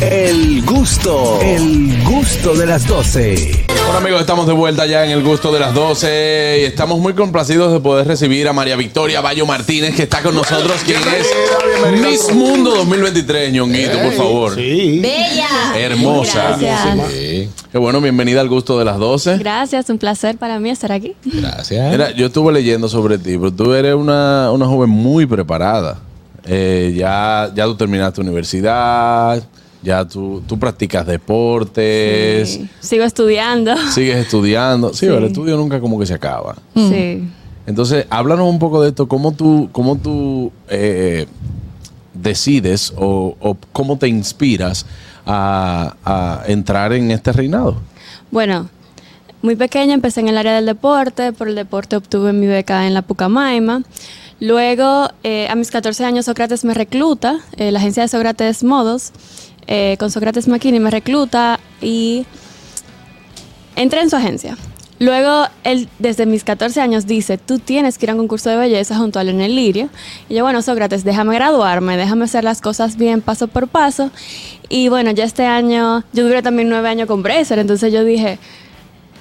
El gusto, el gusto de las 12. Bueno amigos, estamos de vuelta ya en el gusto de las 12 y estamos muy complacidos de poder recibir a María Victoria Bayo Martínez que está con nosotros, quien es Miss Mundo 2023, ñonguito, por favor. Sí. Bella. Hermosa. Gracias. Sí. Qué bueno, bienvenida al gusto de las 12. Gracias, un placer para mí estar aquí. Gracias. Mira, yo estuve leyendo sobre ti, pero tú eres una, una joven muy preparada. Eh, ya, ya tú terminaste universidad, ya tú, tú practicas deportes, Sí. Sigo estudiando. sigues estudiando. Sí, Sí. el estudio nunca como que se acaba. Sí. Entonces, háblanos un poco de esto, cómo tú, cómo tú eh, decides o, o cómo te inspiras a, a entrar en este reinado. Bueno, muy pequeña empecé en el área del deporte. Por el deporte obtuve mi beca en la Pucamaima. Luego, eh, a mis 14 años, Sócrates me recluta, eh, la agencia de Sócrates Modos, eh, con Sócrates McKinney me recluta y entré en su agencia. Luego, él desde mis 14 años dice, tú tienes que ir a un concurso de belleza junto a Leonel Lirio. Y yo, bueno, Sócrates, déjame graduarme, déjame hacer las cosas bien paso por paso. Y bueno, ya este año, yo duré también nueve años con Bracer, entonces yo dije,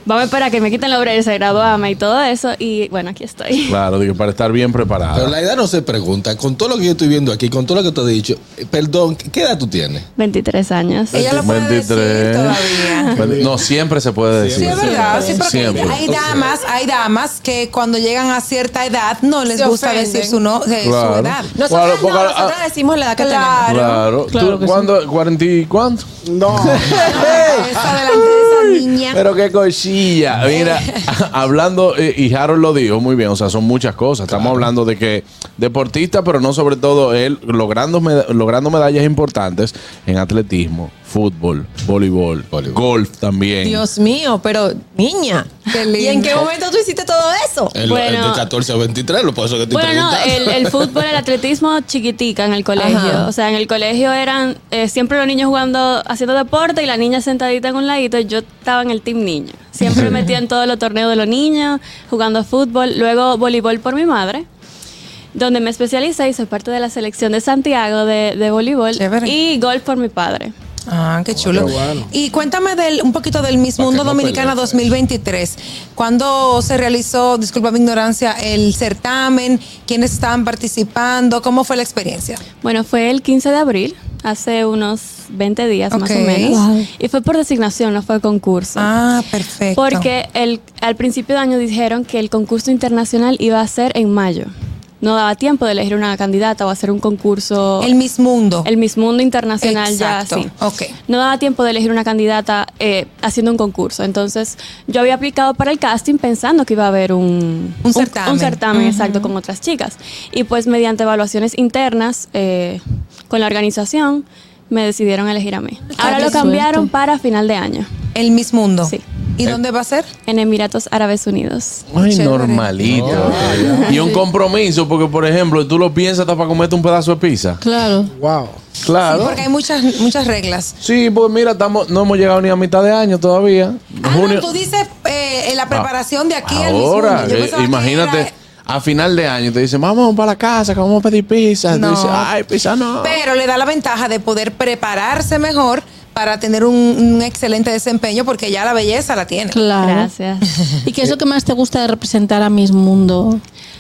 vamos a esperar a que me quiten la Bracer, graduarme y todo eso. Y bueno, aquí estoy. Claro, digo, para estar bien preparada. Pero la edad no se pregunta. Con todo lo que yo estoy viendo aquí, con todo lo que te he dicho, eh, perdón, ¿qué edad tú tienes? 23 años. Ella lo puede decir 23. todavía. No, siempre se puede decir. Sí, es verdad. Sí, porque Siempre. hay damas, hay damas que cuando llegan a cierta edad no les Se gusta ofenden. decir su, no, eh, su Claro. edad. Nosotros, Claro, no, porque- nosotros decimos la edad que Claro. Claro. Claro ¿Tú que sí. cuándo? ¿40 y cuánto? No. Esa niña. Pero qué cochilla. Mira, hablando, eh, y Harold lo dijo muy bien, o sea, son muchas cosas. Estamos hablando de que deportista, pero no sobre todo él logrando, meda- logrando medallas importantes en atletismo, fútbol, voleibol, Voleibol. golf también. Dios mío, pero niña. Qué ¿Y en qué momento tú hiciste todo eso? El, Bueno. el de 14 a 23, lo por eso que estoy Bueno, el, el fútbol, el atletismo chiquitica en el colegio. Ajá. O sea, en el colegio eran eh, siempre los niños jugando, haciendo deporte y la niña sentadita en un ladito. Yo estaba en el team niño. Siempre me metía en todos los torneos de los niños, jugando fútbol. Luego voleibol por mi madre, donde me especialicé y soy parte de la selección de Santiago de, de voleibol. Chévere. Y golf por mi padre. Ah, qué chulo. Y cuéntame del, un poquito del Miss Mundo no Dominicana pelee. 2023. ¿Cuándo se realizó, disculpa mi ignorancia, el certamen? ¿Quiénes estaban participando? ¿Cómo fue la experiencia? Bueno, fue el 15 de abril, hace unos 20 días más o menos. Wow. Y fue por designación, no fue concurso. Ah, perfecto. Porque el, al principio de año dijeron que el concurso internacional iba a ser en mayo. No daba tiempo de elegir una candidata o hacer un concurso. El Miss Mundo. el Miss Mundo Internacional Exacto. ya sí. Ok. No daba tiempo de elegir una candidata eh, haciendo un concurso. Entonces, yo había aplicado para el casting pensando que iba a haber un, Un certamen. Un, certamen, exacto, con otras chicas. Y pues, mediante evaluaciones internas eh, con la organización, me decidieron elegir a mí. Ahora qué lo cambiaron suerte. para final de año, El Miss Mundo. Sí. ¿Y dónde va a ser? en Emiratos Árabes Unidos. Ay, Chévere. normalito. Y un compromiso, porque por ejemplo, tú lo piensas hasta para comerte un pedazo de pizza. Claro. Wow. Claro. Porque hay muchas, muchas reglas. Sí, pues mira, estamos, no hemos llegado ni a mitad de año todavía. Ah, no, Junio- tú dices eh, en la preparación de aquí al Ahora, Mundo. Yo eh, imagínate, era- a final de año te dicen, vamos para la casa, que vamos a pedir pizza. No. Tú dices, ay, pizza no. Pero le da la ventaja de poder prepararse mejor para tener un, un excelente desempeño porque ya la belleza la tiene. Claro. Gracias. ¿Y qué es lo que más te gusta de representar a Miss Mundo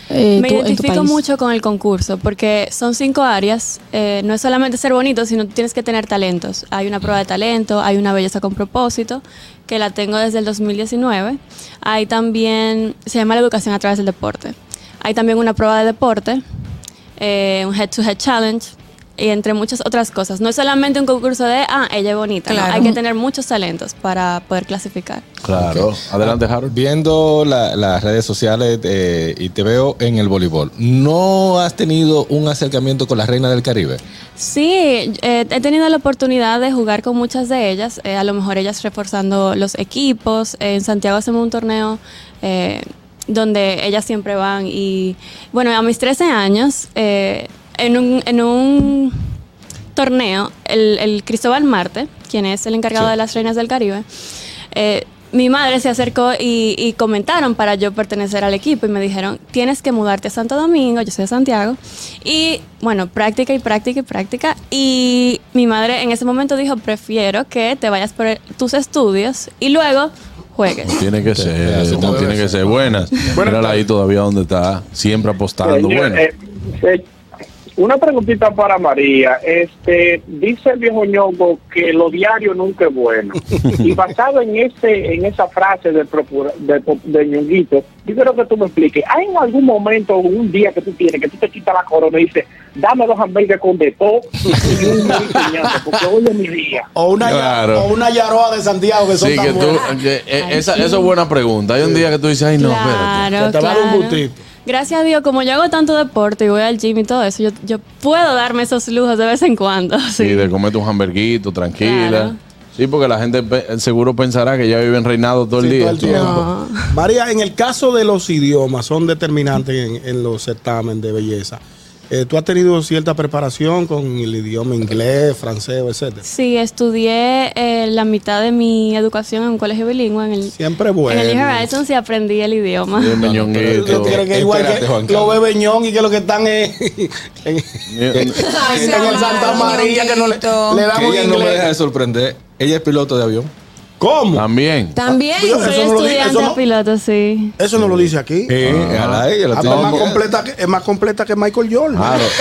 eh, Me tú- en tu identifico país? mucho con el concurso porque son cinco áreas. Eh, no es solamente ser bonito, sino tienes que tener talentos. Hay una prueba de talento, hay una belleza con propósito, que la tengo desde el 2019. Hay también, se llama la educación a través del deporte. Hay también una prueba de deporte, eh, un head-to-head challenge. Y entre muchas otras cosas. No es solamente un concurso de, ah, ella es bonita. no. Claro. Hay que tener muchos talentos para poder clasificar. Claro. Adelante, Harold. Viendo la- las redes sociales eh, y te veo en el voleibol, ¿no has tenido un acercamiento con la reina del Caribe? Sí, eh, he tenido la oportunidad de jugar con muchas de ellas, eh, a lo mejor ellas reforzando los equipos. Eh, en Santiago hacemos un torneo eh, donde ellas siempre van y bueno, a mis 13 años, eh, en, un, en un torneo, el, el Cristóbal Marte, quien es el encargado Sí. de las Reinas del Caribe, eh, mi madre se acercó y, y comentaron para yo pertenecer al equipo y me dijeron, tienes que mudarte a Santo Domingo, yo soy de Santiago, y bueno, práctica y práctica y práctica. Y mi madre en ese momento dijo, prefiero que te vayas por tus estudios y luego juegues. Tiene que ser, debe tiene que ser. Buenas. Mírala ahí todavía donde está, siempre apostando. Bueno, eh, eh, una preguntita para María. Este dice el viejo ñongo que lo diario nunca es bueno. y basado en ese en esa frase del procura- de, de ñonguito, yo quiero que tú me expliques. ¿Hay en algún momento, un día que tú tienes, que tú te quitas la corona y dices, dame dos hamburgues con de todo y un porque hoy es mi día? O una, Claro. o una Yaroa de Santiago que son sí, tan que tú, que, eh, Ay, esa, sí. eso es buena pregunta. Hay un día que tú dices, ay, no, espérate. Claro, Que te va a dar un gustito. Gracias a Dios, como yo hago tanto deporte y voy al gym y todo eso, yo, yo puedo darme esos lujos de vez en cuando. Sí, Sí, de comerte un hamburguito, tranquila. Claro. Sí, porque la gente pe- seguro pensará que ya viven reinado todo el Sí, día. todo el tiempo. No. María, en el caso de los idiomas, son determinantes en, en los certámenes de belleza. Eh, ¿Tú has tenido cierta preparación con el idioma inglés, francés, etcétera? Sí, estudié eh, la mitad de mi educación en un colegio bilingüe. En el, Siempre bueno. en el Lee Horizons y aprendí el idioma. Bien, meñonguito. Yo creo que igual Espérate, que lo ve Beñón y que lo que están es en. Ay, en el Santa María que no le, le Que un ella no me deja de sorprender. Ella es piloto de avión. ¿Cómo? También. También. Yo- Soy eso no lo di- estudiante eso no- piloto, sí. Eso no lo dice aquí. a la ella la Ah, tiene más que- completa que, es más completa que Michael Jordan. Claro.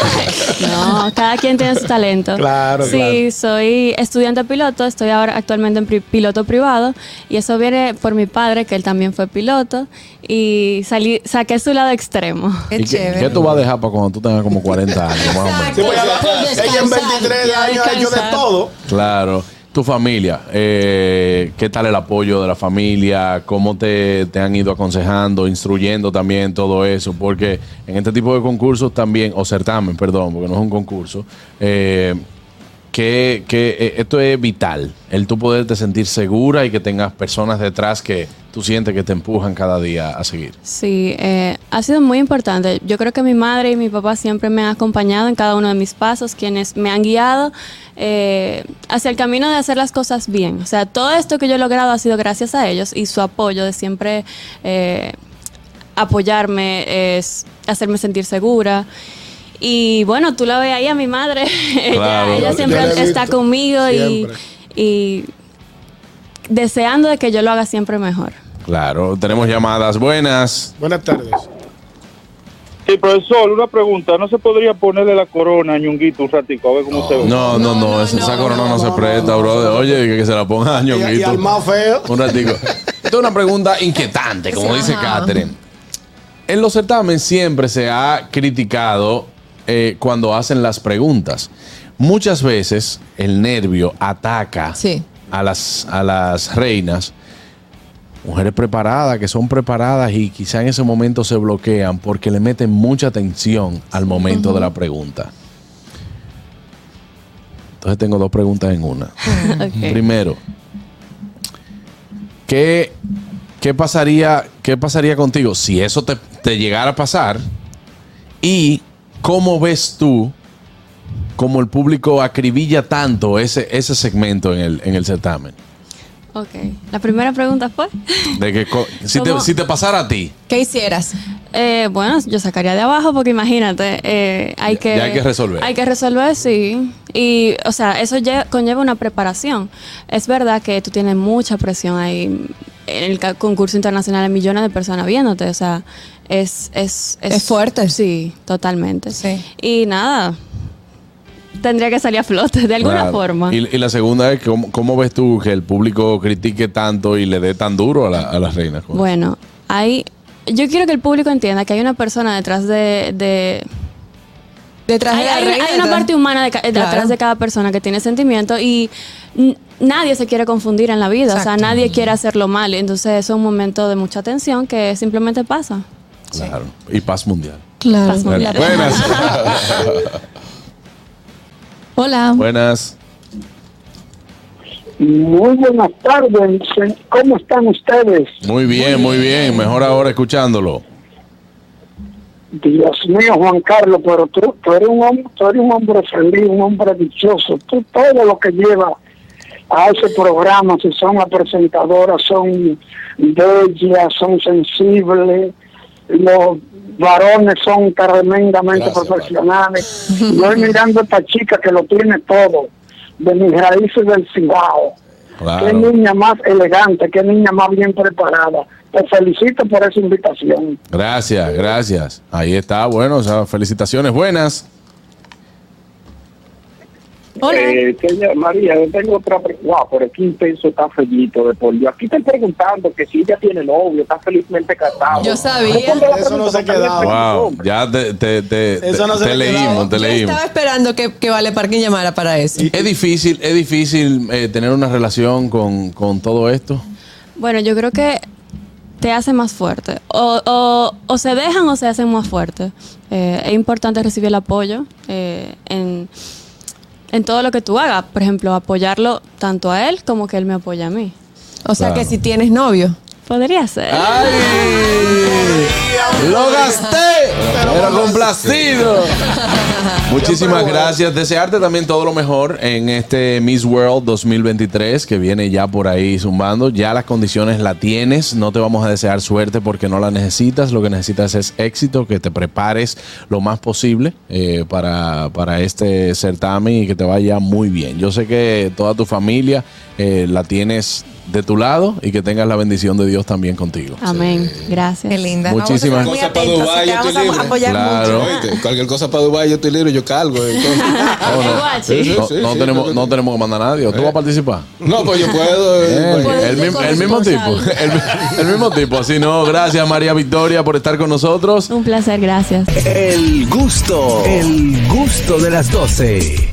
No, cada quien tiene su talento. Claro, Sí, claro. soy estudiante piloto, estoy ahora actualmente en pri- piloto privado y eso viene por mi padre, que él también fue piloto y salí, saqué su lado extremo. Qué ¿Y qué, chévere. qué tú vas a dejar para cuando tú tengas como 40 años, más o menos? Sí, pues ella, Descansar, ella en 23 ya años ha hecho de descansar. todo. Claro. Tu familia, eh, ¿qué tal el apoyo de la familia? ¿Cómo te, te han ido aconsejando, instruyendo también todo eso? Porque en este tipo de concursos también, o certamen, perdón, porque no es un concurso, eh, que, que, eh, esto es vital, el tú poderte sentir segura y que tengas personas detrás que tú sientes que te empujan cada día a seguir. Sí, eh, ha sido muy importante. Yo creo que mi madre y mi papá siempre me han acompañado en cada uno de mis pasos, quienes me han guiado eh, hacia el camino de hacer las cosas bien. O sea, todo esto que yo he logrado ha sido gracias a ellos y su apoyo de siempre eh, apoyarme, es hacerme sentir segura. Y bueno, tú la ves ahí a mi madre. Claro. ella, ella siempre está conmigo y, Siempre. y deseando de que yo lo haga siempre mejor. Claro, tenemos llamadas buenas. Buenas tardes. Sí, profesor, una pregunta. ¿No se podría ponerle la corona a Ñonguito un ratico a ver cómo se ve? No, no, no, esa, esa corona no, se presta, brother. Oye, que, se la ponga a Y, y Ñonguito. al más feo. Un ratico. Esta es una pregunta inquietante, como dice Catherine. En los certámenes siempre se ha criticado eh, cuando hacen las preguntas. Muchas veces el nervio ataca Sí. a, las, a las reinas. Mujeres preparadas, que son preparadas y quizá en ese momento se bloquean porque le meten mucha atención al momento de la pregunta. Entonces tengo dos preguntas en una. Ok. Primero, ¿qué, qué, pasaría, ¿qué pasaría contigo si eso te, te llegara a pasar? ¿Y cómo ves tú cómo el público acribilla tanto ese, ese segmento en el, en el certamen? Ok. La primera pregunta fue. De que co- si, te, ¿Cómo? si te pasara a ti, ¿Qué hicieras? Eh, bueno, yo sacaría de abajo porque imagínate, eh, hay que... ya hay que resolver. Hay que resolver, sí. Y, o sea, eso lle- conlleva una preparación. Es verdad que tú tienes mucha presión ahí. En el concurso internacional hay millones de personas viéndote, o sea, es... Es, Es fuerte. Sí, totalmente. Sí. Y nada, tendría que salir a flote de alguna Claro. forma. Y, y la segunda es, ¿cómo, cómo ves tú que el público critique tanto y le dé tan duro a, la- a las reinas? Bueno, hay... Yo quiero que el público entienda que hay una persona detrás de- de, Detrás hay, de la hay- reina, hay una parte humana de ca- Claro. detrás de cada persona que tiene sentimiento y nadie se quiere confundir en la vida, o sea, nadie quiere hacerlo mal, entonces es un momento de mucha tensión que simplemente pasa. Claro. Y paz mundial. Claro. Paz mundial. Buenas. Hola. Buenas. Muy buenas tardes. ¿Cómo están ustedes? Muy bien, muy bien. Mejor ahora escuchándolo. Dios mío, Juan Carlos, pero tú, tú eres un hombre, tú eres un hombre feliz, un hombre dichoso. Tú todo lo que lleva a ese programa, si son las presentadoras, son bellas, son sensibles, los varones son tremendamente Gracias, profesionales. Y hoy mirando a esta chica que lo tiene todo, de mis raíces del Cibao. Claro. Qué niña más elegante, qué niña más bien preparada. Te felicito por esa invitación. Gracias, gracias. Ahí está, bueno, o sea, felicitaciones buenas. Hola. Eh, María, yo tengo otra pregunta. Wow, por aquí intenso está feliz de polio. Aquí están preguntando que si ella tiene novio, está felizmente casado. Yo sabía. Eso no se quedaba. Wow, ya te, te, te, Eso no te- se leímos, te Yo leímos. estaba esperando que, que Vale Parking llamara para eso. Es difícil, es difícil eh, tener una relación con, con todo esto. Bueno, yo creo que te hace más fuerte. O, o- o se dejan o se hacen más fuertes. Eh, es importante recibir el apoyo eh, en, en todo lo que tú hagas. Por ejemplo, apoyarlo tanto a él como que él me apoya a mí. O sea Claro. que si tienes novio. Podría ser. ¡Ay! ¡Lo gasté! Pero complacido. Muchísimas gracias. Desearte también todo lo mejor en este Miss World 2023 que viene ya por ahí zumbando. Ya las condiciones la tienes. No te vamos a desear suerte porque no la necesitas. Lo que necesitas es éxito, que te prepares lo más posible eh, para, para este certamen y que te vaya muy bien. Yo sé que toda tu familia eh, la tienes de tu lado y que tengas la bendición de Dios también contigo. Amén. Gracias. Qué linda. Muchísimas- Vamos a estar Cosa muy para Dubái, yo vamos estoy a libre. apoyar Claro. Oíste, cualquier cosa para Dubái, yo estoy libre, yo cargo. No, tenemos, no tenemos que mandar a nadie. ¿O ¿Tú vas a participar? No, pues yo puedo. eh, Puedes el, mismo, el mismo tipo. El, el mismo tipo. Así no, gracias María Victoria por estar con nosotros. Un placer, gracias. El gusto, el gusto de las 12.